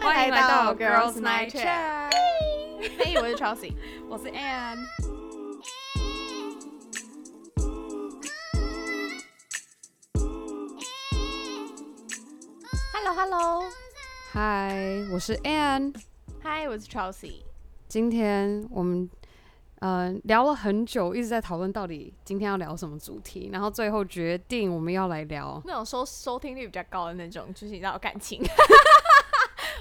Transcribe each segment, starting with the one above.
欢迎来到 Girls Night Chat。嘿，我是 Chelsea。我是 Anne。Hello，Hello，Hi，，我是 Anne。Hi，，我是 Chelsea。今天我们呃聊了很久，一直在讨论到底今天要聊什么主题，然后最后决定我们要来聊那种收收听率比较高的那种，就是你知道感情。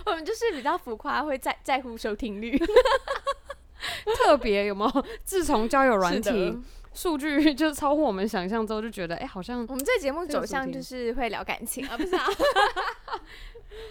我们就是比较浮夸，会在在乎收听率。特别有没有？自从交友软体数据就超乎我们想象之后，就觉得哎、好像我们这节目走向就是会聊感情 啊，不是啊？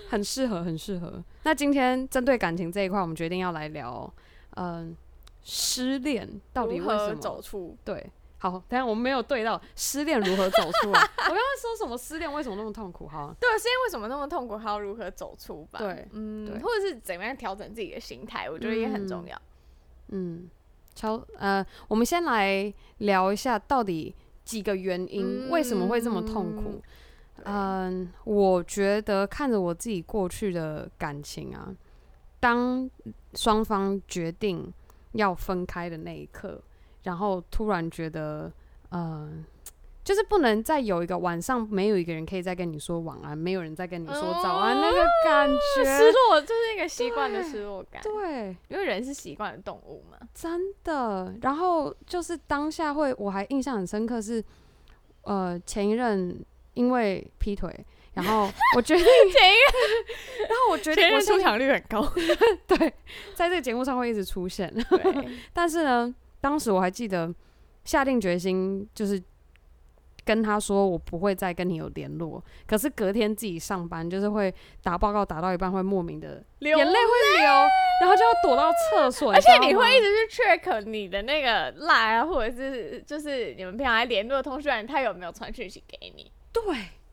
很适合，很适合。那今天针对感情这一块，我们决定要来聊，嗯、失恋到底为什么走出？对，好，等一下我们没有对到失恋如何走出来。我刚刚说什么失恋为什么那么痛苦？哈，对，失恋为为什么那么痛苦，还要如何走出吧？对对嗯，或者是怎么样调整自己的心态，我觉得也很重要。嗯，超呃，我们先来聊一下到底几个原因、为什么会这么痛苦。嗯、我觉得看着我自己过去的感情啊，当双方决定要分开的那一刻，然后突然觉得，呃，就是不能再有一个晚上没有一个人可以再跟你说晚安，没有人再跟你说早安，那个感觉，失落就是一个习惯的失落感，对，因为人是习惯的动物嘛。真的。然后就是当下会，我还印象很深刻是，呃，前一任因为劈腿，然后我决定前一然后我决定前任出我现在场率很高，对，在这个节目上会一直出现。对，但是呢，当时我还记得下定决心，就是跟他说我不会再跟你有联络。可是隔天自己上班，就是会打报告打到一半会莫名的流眼泪会流，然后就要躲到厕所，而且你会一直去 check 你的那个 line 啊，或者是就是你们平常来联络的通讯人，他有没有传讯息给你，对。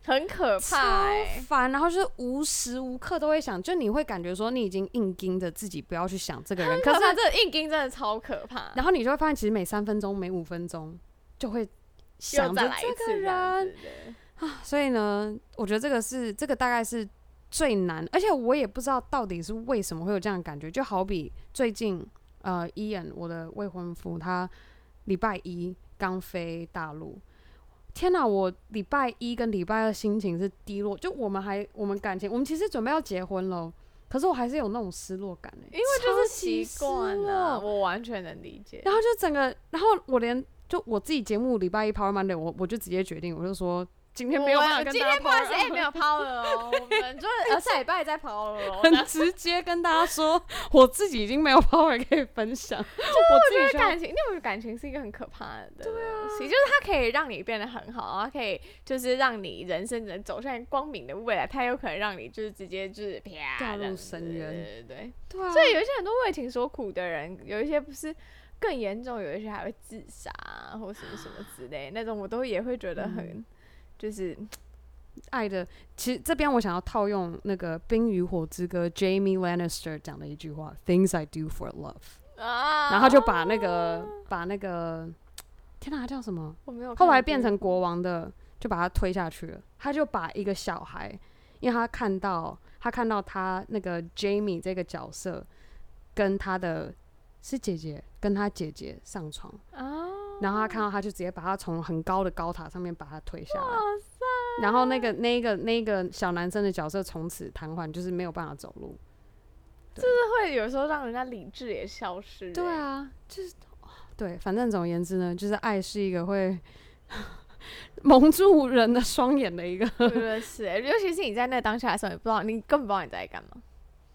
很可怕、欸。烦，然后就是无时无刻都会想，就你会感觉说你已经硬盯着自己不要去想这个人，可 是可是这个硬盯真的超可怕，然后你就会发现，其实每三分钟、每五分钟就会想又着这个人，啊。所以呢，我觉得这个是这个大概是最难，而且我也不知道到底是为什么会有这样的感觉。就好比最近呃，伊恩我的未婚夫，他礼拜一刚飞大陆。天哪！我礼拜一跟礼拜二心情是低落，就我们还我们感情，我们其实准备要结婚了，可是我还是有那种失落感哎、因为就是习惯失啊，我完全能理解。然后就整个，然后我连就我自己节目礼拜一 Power Monday，我我就直接决定，我就说今天没有办法跟大家今天不好意 Power，思，哎、没有抛了哦，我们就是 呃下礼拜再抛了哦。很直接跟大家说，我自己已经没有 Power 可以分享，我自己需要我觉得感情，因为我觉得感情是一个很可怕的东西，就是它可以让你变得很好，然后可以就是让你人生能走向光明的未来，它有可能让你就是直接就是啪掉入深渊对对对。对啊，所以有一些很多为情所苦的人，有一些不是更严重，有一些还会自杀啊或什么什么之类那种，我都也会觉得很、嗯就是爱的，其实这边我想要套用那个《冰与火之歌》Jamie Lannister 讲的一句话：“Things I do for love。”啊，然后就把那个把那个天哪，他叫什么？我没有后来变成国王的，就把他推下去了。他就把一个小孩，因为他看到他看到他那个 Jamie 这个角色跟他的是姐姐跟他姐姐上床，啊，然后他看到他就直接把他从很高的高塔上面把他推下来。哇塞，然后那个那个那个小男生的角色从此瘫痪，就是没有办法走路。就是会有时候让人家理智也消失、对，啊，就是对，反正总而言之呢，就是爱是一个会 蒙住人的双眼的一个。是、欸，尤其是你在那当下的时候，你不知道，你根本不知道你在干嘛。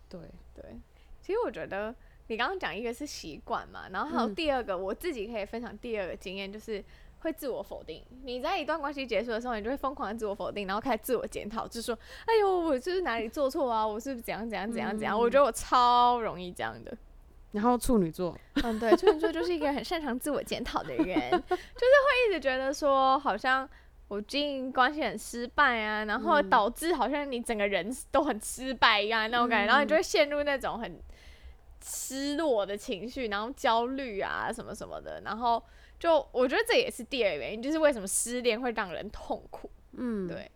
对，对，其实我觉得你刚刚讲一个是习惯嘛，然后还有嗯第二个，我自己可以分享第二个经验，就是会自我否定。你在一段关系结束的时候，你就会疯狂的自我否定，然后开始自我检讨，就说：“哎呦，我就是哪里做错啊？我是不是怎样怎样怎样怎样？”我觉得我超容易这样的。然后处女座，嗯，对，处女座就是一个很擅长自我检讨的人，就是会一直觉得说，好像我经营关系很失败啊，然后嗯导致好像你整个人都很失败一样那种感觉，然后你就会陷入那种很失落的情绪，然后焦虑啊什么什么的，然后就我觉得这也是第二个原因，就是为什么失恋会让人痛苦。嗯，，对，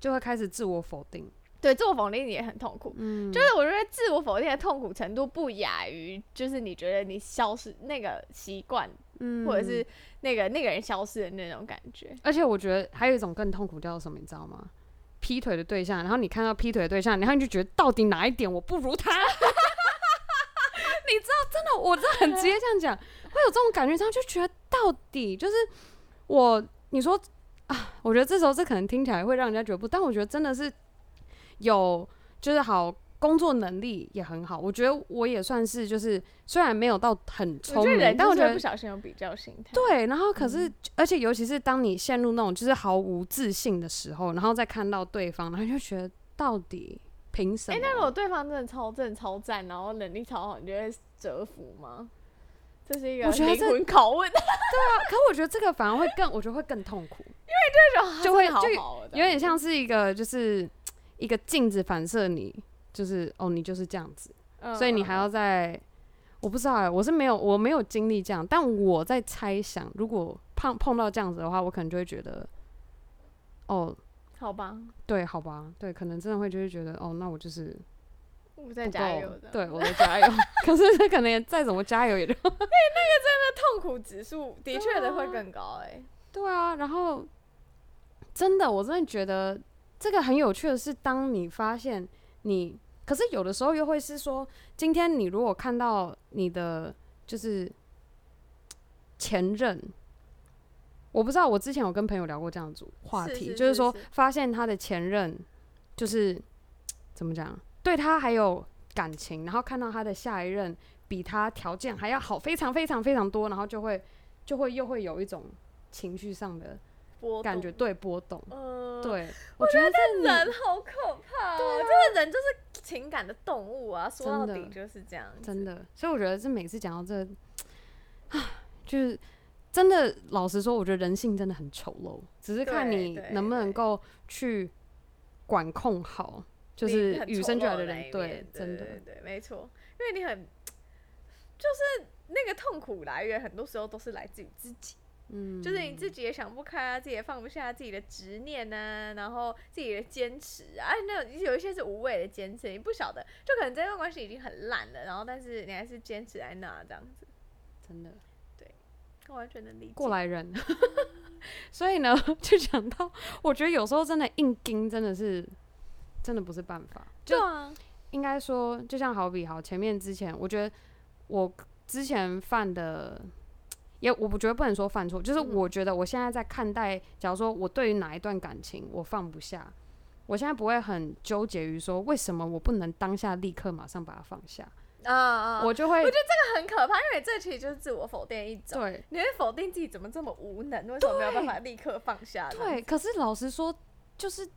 就会开始自我否定。对，自我否定也很痛苦。嗯，就是我觉得自我否定的痛苦程度不亚于，就是你觉得你消失那个习惯，嗯或者是那个那个人消失的那种感觉。而且我觉得还有一种更痛苦叫什么，你知道吗？劈腿的对象，然后你看到劈腿的对象，然后你就觉得到底哪一点我不如他？你知道，真的，我真的很直接这样讲，会有这种感觉，然后就觉得到底就是我，你说啊，我觉得这时候这可能听起来会让人家觉得不，但我觉得真的是有，就是好。工作能力也很好，我觉得我也算是，就是虽然没有到很聪明，但我觉得不小心有比较心态。对，然后可是，而且尤其是当你陷入那种就是毫无自信的时候，然后再看到对方，然后就觉得到底凭什么？哎，那如果对方真的超正、超赞，然后能力超好，你就会折服吗？这是一个灵魂拷问。对啊，可我觉得这个反而会更，我觉得会更痛苦，因为这种就会就有点像是一个就是一个镜子反射你。就是哦，你就是这样子，所以你还要在，我不知道哎，我是没有，我没有经历这样，但我在猜想，如果碰碰到这样子的话，我可能就会觉得，哦，好吧，对，好吧，对，可能真的会就是觉得，哦，那我就是我在加油的，对，我在加油，可是他可能也再怎么加油也就，哎，那个真的痛苦指数的确的会更高哎，对啊，然后真的，我真的觉得这个很有趣的是，当你发现你。可是有的时候又会是说，今天你如果看到你的就是前任，我不知道，我之前有跟朋友聊过这样子话题，就是说发现他的前任就是怎么讲，对他还有感情，然后看到他的下一任比他条件还要好，非常非常非常多，然后就会就会又会有一种情绪上的。感觉对波动，嗯，对，我觉得这人好可怕啊，这个人就是情感的动物啊，说到底就是这样，真的。所以我觉得这每次讲到这，啊，就是真的，老实说，我觉得人性真的很丑陋，只是看你能不能够去管控好，就是与生俱来的人，对，真的，对，没错，因为你很，就是那个痛苦来源，很多时候都是来自于自己。嗯，就是你自己也想不开啊，自己也放不下自己的执念呢，然后自己的坚持啊，那有一些是无谓的坚持，你不晓得，就可能这段关系已经很烂了，然后但是你还是坚持在那这样子，真的，对，完全能理解。过来人，所以呢，就想到，我觉得有时候真的硬盯真的是，真的不是办法，就应该说，就像好比好前面之前，我觉得我之前犯的。也，我不觉得不能说犯错，就是我觉得我现在在看待，假如说我对于哪一段感情我放不下，我现在不会很纠结于说为什么我不能当下立刻马上把它放下啊啊，我就会，我觉得这个很可怕，因为这其实就是自我否定一种，对，你会否定自己怎么这么无能，为什么没有办法立刻放下？对，可是老实说，就是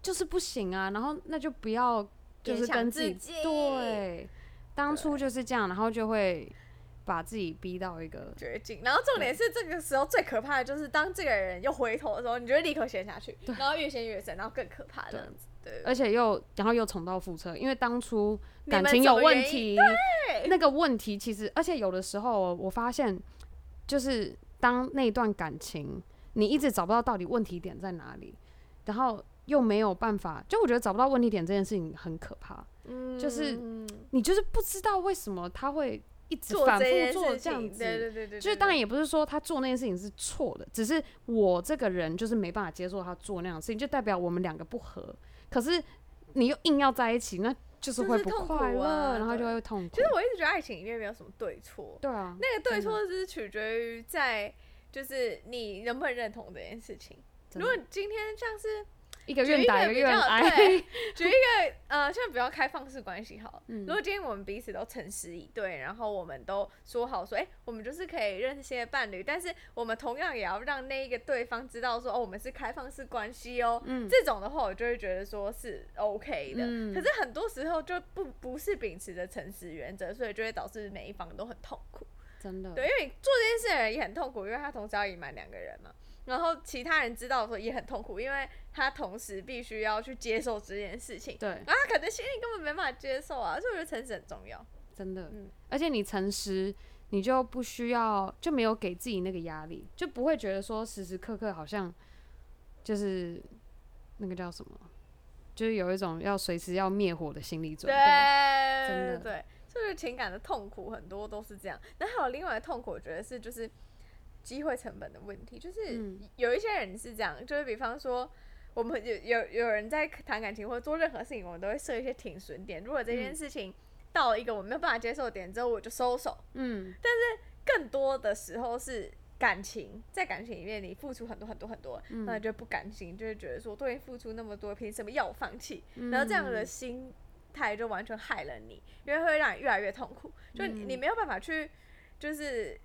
就是不行啊，然后那就不要就是跟自己对，当初就是这样，然后就会。把自己逼到一个绝境，然后重点是这个时候最可怕的就是当这个人又回头的时候，你就会立刻陷下去，然后越陷越深，然后更可怕这样子。对，而且又然后又重蹈覆辙，因为当初感情有问题，那个问题其实，而且有的时候我发现，就是当那段感情你一直找不到到底问题点在哪里，然后又没有办法，就我觉得找不到问题点这件事情很可怕，嗯，就是你就是不知道为什么他会。一直反复做这样子，对对对对，就是当然也不是说他做那件事情是错的，只是我这个人就是没办法接受他做那样的事情，就代表我们两个不合。可是你又硬要在一起，那就是会不快乐，然后就会痛苦。其实我一直觉得爱情里面没有什么对错，对啊，那个对错是取决于在就是你能不能认同这件事情。如果今天像是。一个愿打一个愿挨。举 一个呃，现在比较开放式关系好。如果今天我们彼此都诚实以对，然后我们都说好说，哎，我们就是可以认识新的伴侣，但是我们同样也要让那一个对方知道说，哦，我们是开放式关系哦。嗯。这种的话，我就会觉得说是 OK 的。嗯。可是很多时候就不不是秉持着诚实原则，所以就会导致每一方都很痛苦。真的。对，因为做这件事的人也很痛苦，因为他同时要隐瞒两个人嘛。然后其他人知道的时候也很痛苦，因为他同时必须要去接受这件事情。对，然后他可能心里根本没办法接受啊，所以我觉得诚实很重要。真的，嗯，而且你诚实，你就不需要，就没有给自己那个压力，就不会觉得说时时刻刻好像就是那个叫什么，就是有一种要随时要灭火的心理准备。对，真的对，就是情感的痛苦很多都是这样。那还有另外的痛苦，我觉得是就是机会成本的问题，就是嗯有一些人是这样，就是比方说。我们有有有人在谈感情或者做任何事情，我们都会设一些停损点。如果这件嗯事情到了一个我没有办法接受的点之后，我就收手。嗯，但是更多的时候是感情，在感情里面你付出很多很多很多，嗯那你就不甘心，就会觉得说都已经付出那么多，凭什么要我放弃？嗯然后这样的心态就完全害了你，因为会让你越来越痛苦，就你没有办法去，就是。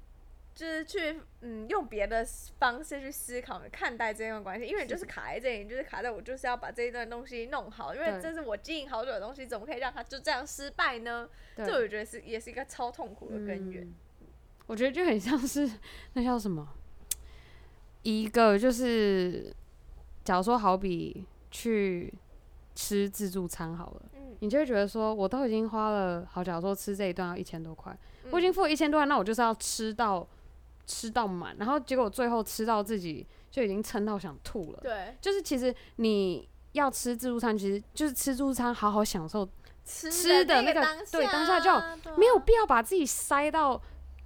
就是去嗯用别的方式去思考看待这段关系，因为你就是卡在这里，你就是卡在我就是要把这一段东西弄好，因为这是我经营好久的东西，怎么可以让它就这样失败呢？对。这我觉得是也是一个超痛苦的根源。嗯。我觉得就很像是那叫什么，一个就是，假如说好比去吃自助餐好了，嗯，你就会觉得说，我都已经花了，好，假如说吃这一段要一千多块，我已经嗯付了一千多块，那我就是要吃到吃到满，然后结果最后吃到自己就已经撑到想吐了。对，就是其实你要吃自助餐，其实就是吃自助餐，好好享受，吃吃的那个对当下就没有必要把自己塞到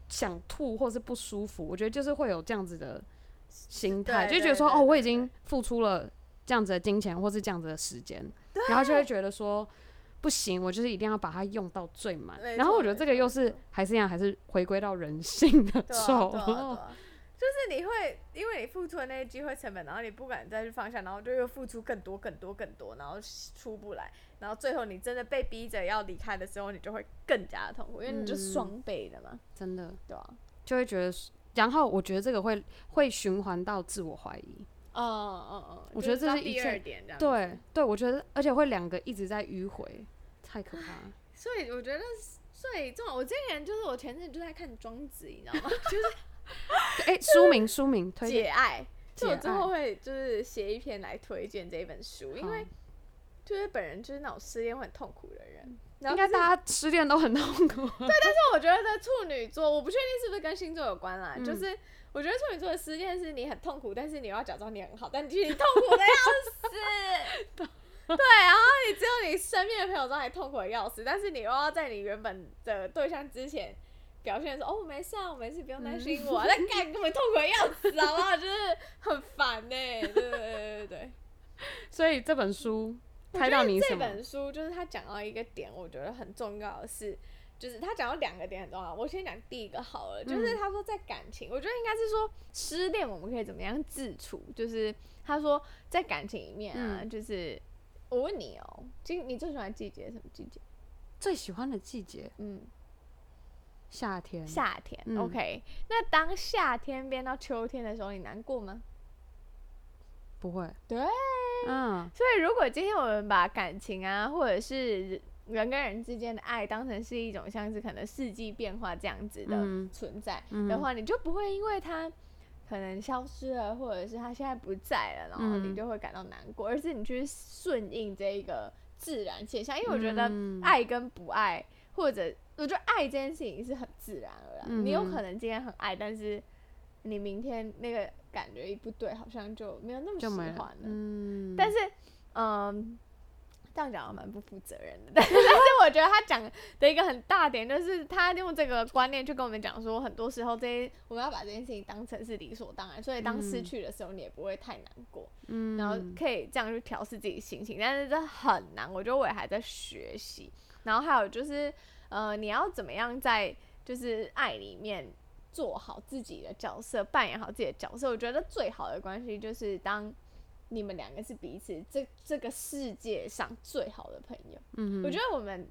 想吐或是不舒服。我觉得就是会有这样子的心态，就觉得说哦，我已经付出了这样子的金钱或是这样子的时间，然后就会觉得说。不行，我就是一定要把它用到最满。然后我觉得这个又是还是一样，还是回归到人性的对啊丑对啊对啊 就是你会因为你付出的那些机会成本，然后你不敢再去放下，然后就又付出更多更多更多，然后出不来，然后最后你真的被逼着要离开的时候，你就会更加的痛苦，因为你就嗯双倍的嘛，真的对啊、就会觉得，然后我觉得这个会会循环到自我怀疑。嗯嗯嗯，我觉得这是一切二点这样。，对对，我觉得，而且会两个一直在迂回，太可怕了。所以我觉得，所以这种我之前就是我前阵就在看庄子，你知道吗？就是 哎、书名书名推荐，解爱，就我解之后会就是写一篇来推荐这一本书，因为就是本人就是那种失恋会很痛苦的人，应该大家失恋都很痛苦。对但是我觉得处女座，我不确定是不是跟星座有关啦，嗯就是我觉得处女座的失恋是你很痛苦，但是你又要假装你很好，但其实你痛苦的要死。对，然后你只有你身边的朋友知道你痛苦的要死，但是你又要在你原本的对象之前表现说哦我没事啊，我没事，不用担心我、啊，但干根本痛苦的要死，好不好？就是很烦呢、对对对对对。所以这本书我拍到你什么？本书就是他讲到一个点，我觉得很重要的是，就是他讲到两个点很重要。我先讲第一个好了，就是嗯他说在感情，我觉得应该是说失恋我们可以怎么样自处，就是他说在感情里面啊，嗯就是我问你哦，今你最喜欢的季节什么季节？最喜欢的季节，嗯，夏天。夏天。嗯 OK，那当夏天变到秋天的时候，你难过吗？不会。对。嗯所以，如果今天我们把感情啊，或者是人跟人之间的爱当成是一种像是可能四季变化这样子的嗯存在嗯的话，你就不会因为他可能消失了，或者是他现在不在了，然后你嗯就会感到难过，而是你去顺应这一个自然现象。因为我觉得嗯爱跟不爱，或者我觉得爱这件事情是很自然而然，你有嗯可能今天很爱，但是你明天那个感觉一不对，好像就没有那么喜欢了。。嗯，但是，嗯，这样讲蛮不负责任的。但是，我觉得他讲的一个很大点，就是他用这个观念去跟我们讲说，很多时候这些我们要把这件事情当成是理所当然，所以当失嗯去的时候，你也不会太难过，嗯，然后可以这样去调试自己心情。但是这很难，我觉得我也还在学习。然后还有就是，呃，你要怎么样在就是爱里面。做好自己的角色，扮演好自己的角色。我觉得最好的关系就是当你们两个是彼此这这个世界上最好的朋友。嗯，我觉得我们，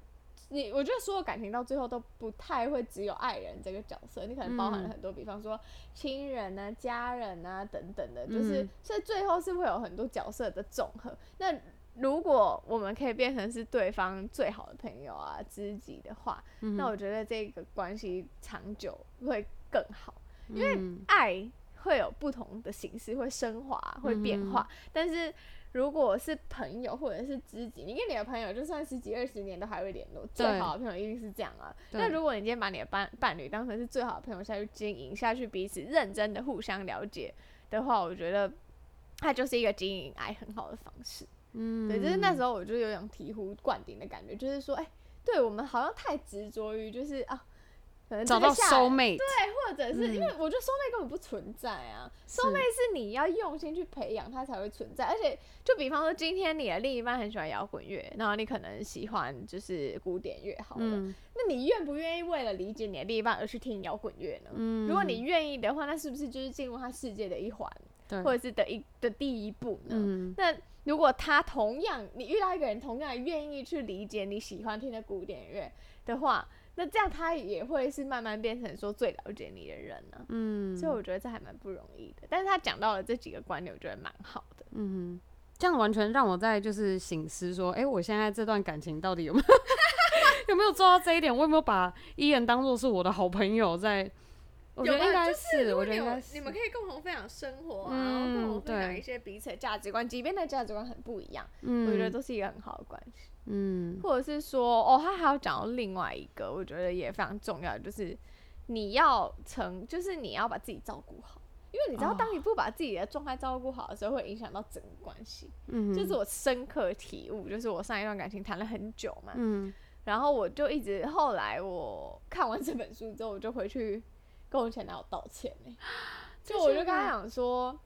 你我觉得所有感情到最后都不太会只有爱人这个角色，你可能包含了嗯很多，比方说亲人啊、家人啊等等的，就是、嗯所以最后是会有很多角色的总和。那如果我们可以变成是对方最好的朋友啊、知己的话，嗯那我觉得这个关系长久会更好。因为嗯爱会有不同的形式，会升华，会变化。但是如果是朋友或者是知己，你跟你的朋友就算十几二十年都还会联络，最好的朋友一定是这样啊。那如果你今天把你的伴伴侣当成是最好的朋友下去经营下去，彼此认真的互相了解的话，我觉得它就是一个经营爱很好的方式。嗯，对，就是那时候我就有种醍醐灌顶的感觉，就是说，哎、对我们好像太执着于就是啊，可能找到收妹，对，或者是因为嗯我觉得收妹根本不存在啊，是。收妹是你要用心去培养它才会存在，而且就比方说今天你的另一半很喜欢摇滚乐，然后你可能喜欢就是古典乐好了，嗯。那你愿不愿意为了理解你的另一半而去听摇滚乐呢？嗯，如果你愿意的话，那是不是就是进入他世界的一环，或者是的一的第一步呢？嗯。那如果他同样，你遇到一个人同样愿意去理解你喜欢听的古典乐的话，那这样他也会是慢慢变成说最了解你的人呢、嗯，所以我觉得这还蛮不容易的。但是他讲到了这几个观点，我觉得蛮好的。嗯，这样完全让我在就是醒思说，哎、我现在这段感情到底有没有 有没有做到这一点？我有没有把伊人当做是我的好朋友在？我觉得应该是，我觉得应该是。你们可以共同分享生活啊，嗯然后共同分享一些彼此的价值观，即便那价值观很不一样，嗯，我觉得都是一个很好的关系。嗯或者是说，哦，他还要讲到另外一个，我觉得也非常重要的，就是你要成，就是你要把自己照顾好，因为你知道，哦当你不把自己的状态照顾好的时候，会影响到整个关系。嗯，这是我深刻体悟，就是我上一段感情谈了很久嘛，嗯然后我就一直后来我看完这本书之后，我就回去跟我前男友道歉呢、就我就跟他讲说，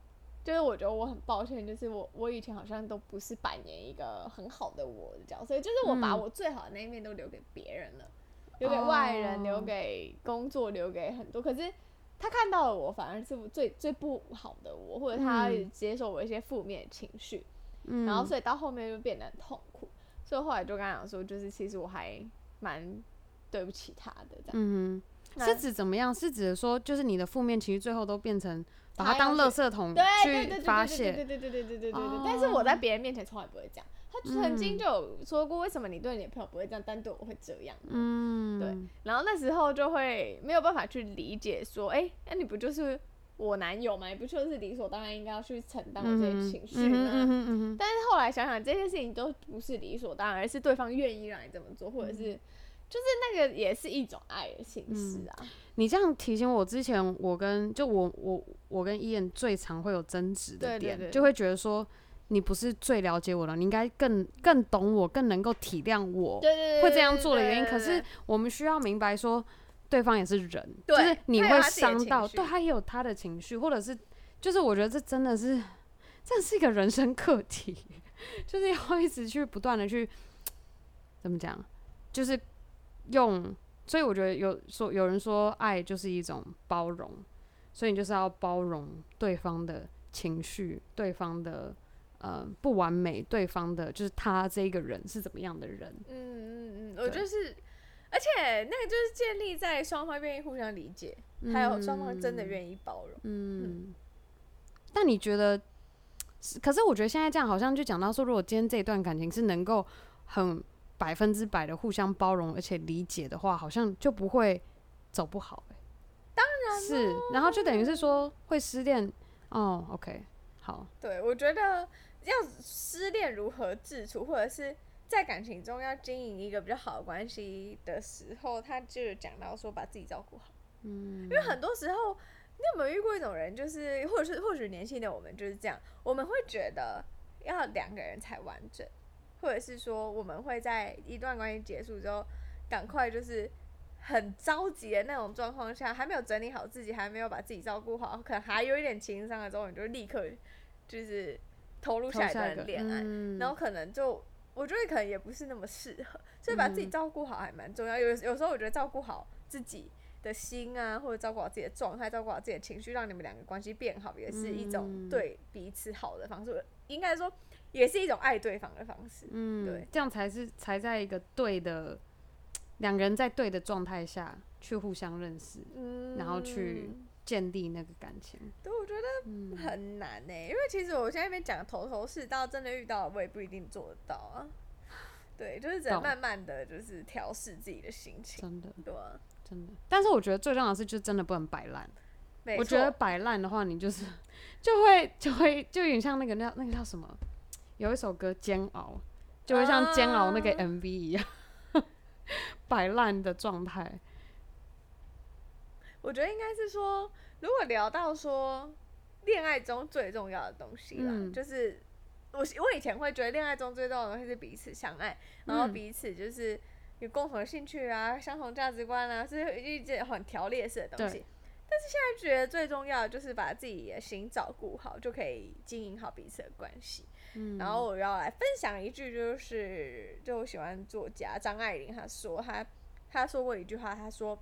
就是我觉得我很抱歉，就是我我以前好像都不是扮演一个很好的我的角色，就是我把嗯我最好的那一面都留给别人了，留给外人，哦留给工作，留给很多，可是。他看到了我，反而是我最最不好的我，或者他嗯接受我一些负面情绪，嗯，然后所以到后面就变得很痛苦，所以后来就跟他讲说，就是其实我还蛮对不起他的这样。是指怎么样？是指说，就是你的负面情绪最后都变成把它他当垃圾桶去发泄，对对对对对对对对对哦但是我在别人面前从来不会这样。他曾经嗯就有说过，为什么你对你的朋友不会这样，但对我会这样？嗯，对然后那时候就会没有办法去理解说，哎、那你不就是我男友吗？你不就是理所当然应该要去承担我这些嗯情绪吗？嗯哼嗯哼但是后来想想，这些事情都不是理所当然，而是对方愿意让你这么做，或者嗯是就是那个也是一种爱的形式啊。你这样提醒我，之前我跟就我我我跟伊恩最常会有争执的点，就会觉得说你不是最了解我了，你应该更更懂我，更能够体谅我对对对，会这样做的原因。可是我们需要明白说，对方也是人，就是你会伤到，对他也有他的情绪，或者是就是我觉得这真的是，这是一个人生课题，就是要一直去不断的去怎么讲，就是用。所以我觉得有说有人说爱就是一种包容，所以你就是要包容对方的情绪，对方的呃不完美，对方的就是他这个人是怎么样的人。嗯嗯嗯，我就是，而且那个就是建立在双方愿意互相理解，还有双方真的愿意包容。嗯，但你觉得是？可是我觉得现在这样好像就讲到说，如果今天这一段感情是能够很百分之百的互相包容而且理解的话，好像就不会走不好、欸。当然是，然后就等于是说会失恋。哦，OK，好，对，我觉得要失恋如何自处，或者是在感情中要经营一个比较好的关系的时候，他就有讲到说把自己照顾好。嗯，因为很多时候，你有没有遇过一种人，就是或者是或许年轻的我们就是这样，我们会觉得要两个人才完整，或者是说我们会在一段关系结束之后，赶快就是很着急的那种状况下，还没有整理好自己，还没有把自己照顾好，可能还有一点情商的时候，你就立刻就是投入下一段恋爱，嗯然后可能就。我觉得可能也不是那么适合，所以把自己嗯照顾好还蛮重要。有有时候我觉得照顾好自己的心啊，或者照顾好自己的状态，照顾好自己的情绪，让你们两个关系变好，也是一种嗯对彼此好的方式。应该说，也是一种爱对方的方式。嗯，对，这样才是才在一个对的两个人在对的状态下去互相认识，嗯然后去建立那个感情。对，我觉得嗯，很难呢、因为其实我现在那边讲的头头是道，真的遇到我也不一定做得到啊。对，就是只能慢慢的就是调试自己的心情，真的对啊，真的，但是我觉得最重要的是，就真的不能摆烂。没我觉得摆烂的话，你就是就会就会就有点像那个那那个叫什么，有一首歌《煎熬》，就会像煎熬那个啊 MV 一样，摆烂的状态。我觉得应该是说，如果聊到说恋爱中最重要的东西啦，嗯就是我我以前会觉得恋爱中最重要的东西是彼此相爱，然后彼此就是有共同的兴趣啊、相同价值观啊，是一件很条列式的东西。但是现在觉得最重要的就是把自己的心照顾好，就可以经营好彼此的关系。嗯，然后我要来分享一句，就是就我喜欢作家张爱玲，她说她她说过一句话，她说：“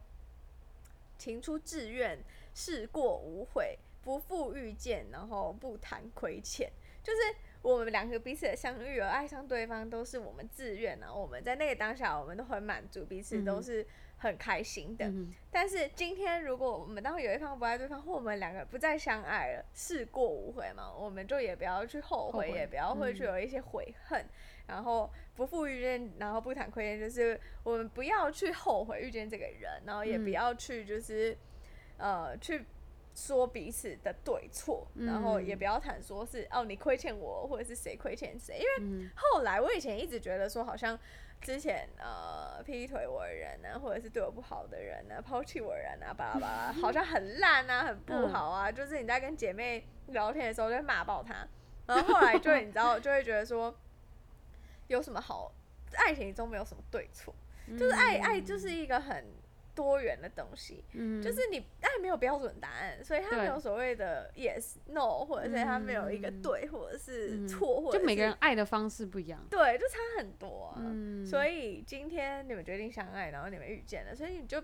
情出自愿，事过无悔，不负遇见，然后不谈亏欠。”就是我们两个彼此的相遇而爱上对方，都是我们自愿啊。我们在那个当下，我们都很满足，彼此都是。很开心的，但是今天如果我们当有一方不爱对方，或我们两个不再相爱了，事过无悔嘛，我们就也不要去后悔，也不要会去有一些悔恨，然后不负遇见，然后不谈亏欠，就是我们不要去后悔遇见这个人，然后也不要去就是呃去说彼此的对错，然后也不要谈说是哦你亏欠我，或者是谁亏欠谁，因为后来我以前一直觉得说好像。之前呃劈腿我的人呢，或者是对我不好的人呢，抛弃我的人啊，巴拉巴拉，好像很烂啊，很不好啊。就是你在跟姐妹聊天的时候就会骂爆他，然后后来就你知道 就会觉得说，有什么好？爱情中没有什么对错，就是爱爱就是一个很。多元的东西，嗯，就是你但没有标准答案，所以他没有所谓的 yes no，或者是他没有一个对或者是错，或者就每个人爱的方式不一样，对，就差很多。嗯，所以今天你们决定相爱，然后你们遇见了，所以你就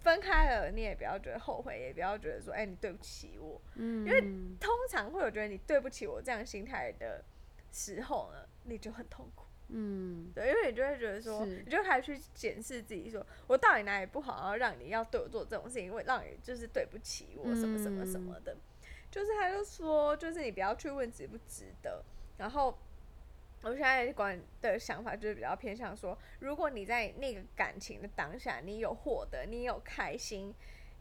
分开了，你也不要觉得后悔，也不要觉得说，哎，你对不起我，嗯，因为通常会有觉得你对不起我这样心态的时候呢，你就很痛苦。嗯，对，因为你就会觉得说，你就开始去检视自己，说我到底哪里不好，然后让你要对我做这种事情，因为让你就是对不起我什么什么什么的。就是他就说，就是你不要去问值不值得。然后我现在管的想法就是比较偏向说，如果你在那个感情的当下，你有获得，你有开心，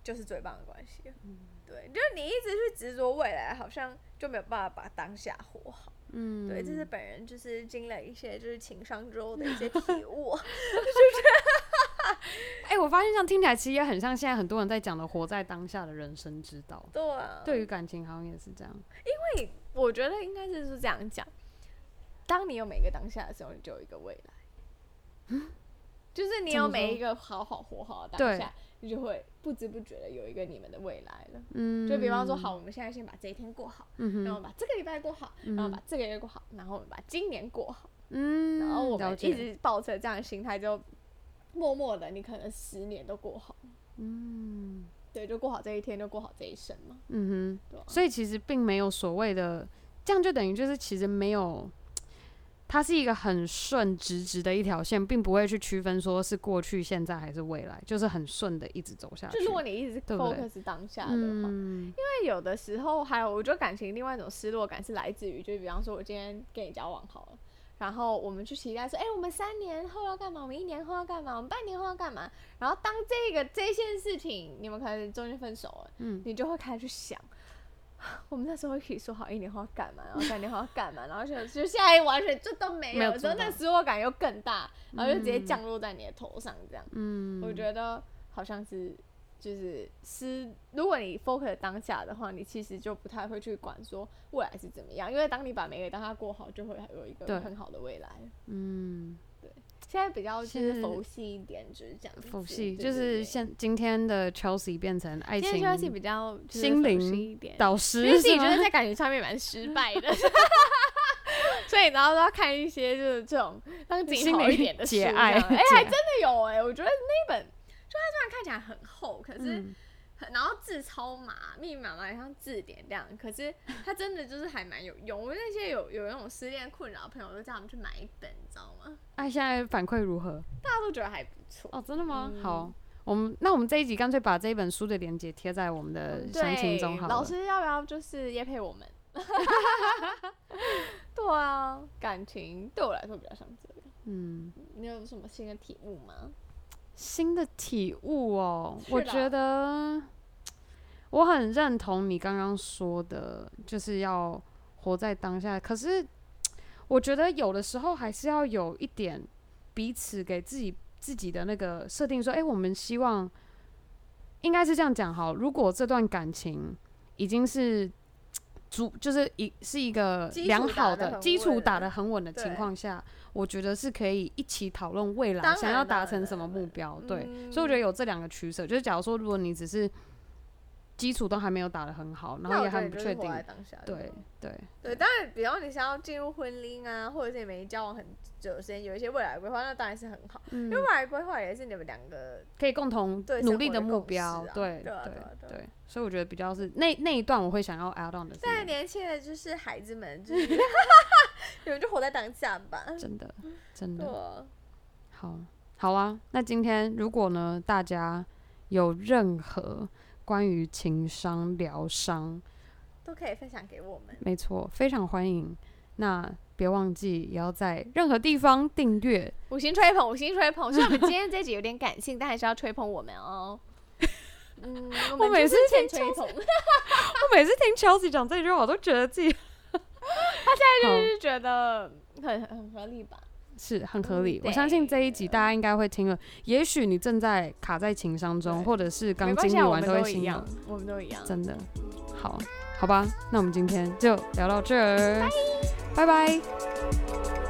就是最棒的关系。嗯，对，就是你一直去执着未来，好像就没有办法把当下活好。嗯，对，这是本人就是经历一些就是情商之后的一些体 悟，就是，哎，我发现这样听起来其实也很像现在很多人在讲的活在当下的人生之道。对啊，对于感情好像也是这样，因为我觉得应该是是这样讲，当你有每个当下的时候，你就有一个未来。嗯，就是你有每一个好好活好的当下。你就会不知不觉的有一个你们的未来了。嗯，就比方说，好，我们现在先把这一天过好，然后把这个礼拜过好，然后把这个月过好，然后把今年过好。嗯，然后我们一直抱着这样的心态，就默默的，你可能十年都过好。嗯，对，就过好这一天，就过好这一生嘛。嗯哼，所以其实并没有所谓的，这样就等于就是其实没有。它是一个很顺直直的一条线，并不会去区分说是过去、现在还是未来，就是很顺的一直走下去。就如果你一直 focus 当下的话，因为有的时候还有，我觉得感情另外一种失落感是来自于，就比方说我今天跟你交往好了，然后我们去期待说，哎，我们三年后要干嘛？我们一年后要干嘛？我们半年后要干嘛？然后当这个这件事情你们可能中间分手了，嗯，你就会开始去想。我们那时候可以说好一年后要干嘛，然后三年后要干嘛，然后就 就现在完全这都没有，所以那失落感又更大，然后就直接降落在你的头上，这样。嗯，我觉得好像是就是失，如果你 focus 当下的话，你其实就不太会去管说未来是怎么样，因为当你把每个当下过好，就会有一个很好的未来。嗯。现在比较就是佛系一点，就是这样。佛系就是现今天的 Chelsea 变成爱情，Chelsea 比较心灵导师，因为自己觉得在感情上面蛮失败的，所以然后都要看一些就是这种让自己好一点的书。哎，还真的有哎，我觉得那本就它虽然看起来很厚，可是。然后字超麻，密密麻麻像字典这样，可是它真的就是还蛮有用。我那些有有那种失恋困扰的朋友，都叫他们去买一本，你知道吗？哎，现在反馈如何？大家都觉得还不错哦，真的吗？好，我们那我们这一集干脆把这一本书的链接贴在我们的详情中好了。老师要不要就是也配我们？对啊，感情对我来说比较像这个。嗯，你有什么新的体悟吗？新的体悟哦，我觉得我很认同你刚刚说的，就是要活在当下。可是我觉得有的时候还是要有一点彼此给自己自己的那个设定，说：“哎，我们希望应该是这样讲好。如果这段感情已经是主就是一是一个良好的基础打得很稳的情况下，我觉得是可以一起讨论未来想要达成什么目标。对，嗯所以我觉得有这两个取舍，就是假如说如果你只是基础都还没有打得很好，然后也很不确定。对对对，当然，比方你想要进入婚姻啊，或者是你们已经交往很久的时间，有一些未来规划，那当然是很好。因为嗯未，来规划也是你们两个可以共同努力的目标对对啊对所以我觉得比较是那那一段我会想要 add on 的现在年轻的就是孩子们，就是 你们就活在当下吧。真的真的啊，好，好啊。那今天如果呢，大家有任何关于情商、疗伤，都可以分享给我们。没错，非常欢迎。那别忘记也要在任何地方订阅。五星吹捧，五星吹捧。虽然我们今天这集有点感性，但还是要吹捧我们哦。嗯，我每次听吹捧，我每次听 Chelsea 讲这句话，我都觉得自己 他现在就是觉得很很合理吧。是很合理。嗯我相信这一集大家应该会听了，也许你正在卡在情商中，或者是刚经历完都会心疼我们都一样。真的。好，好吧，那我们今天就聊到这儿，拜拜。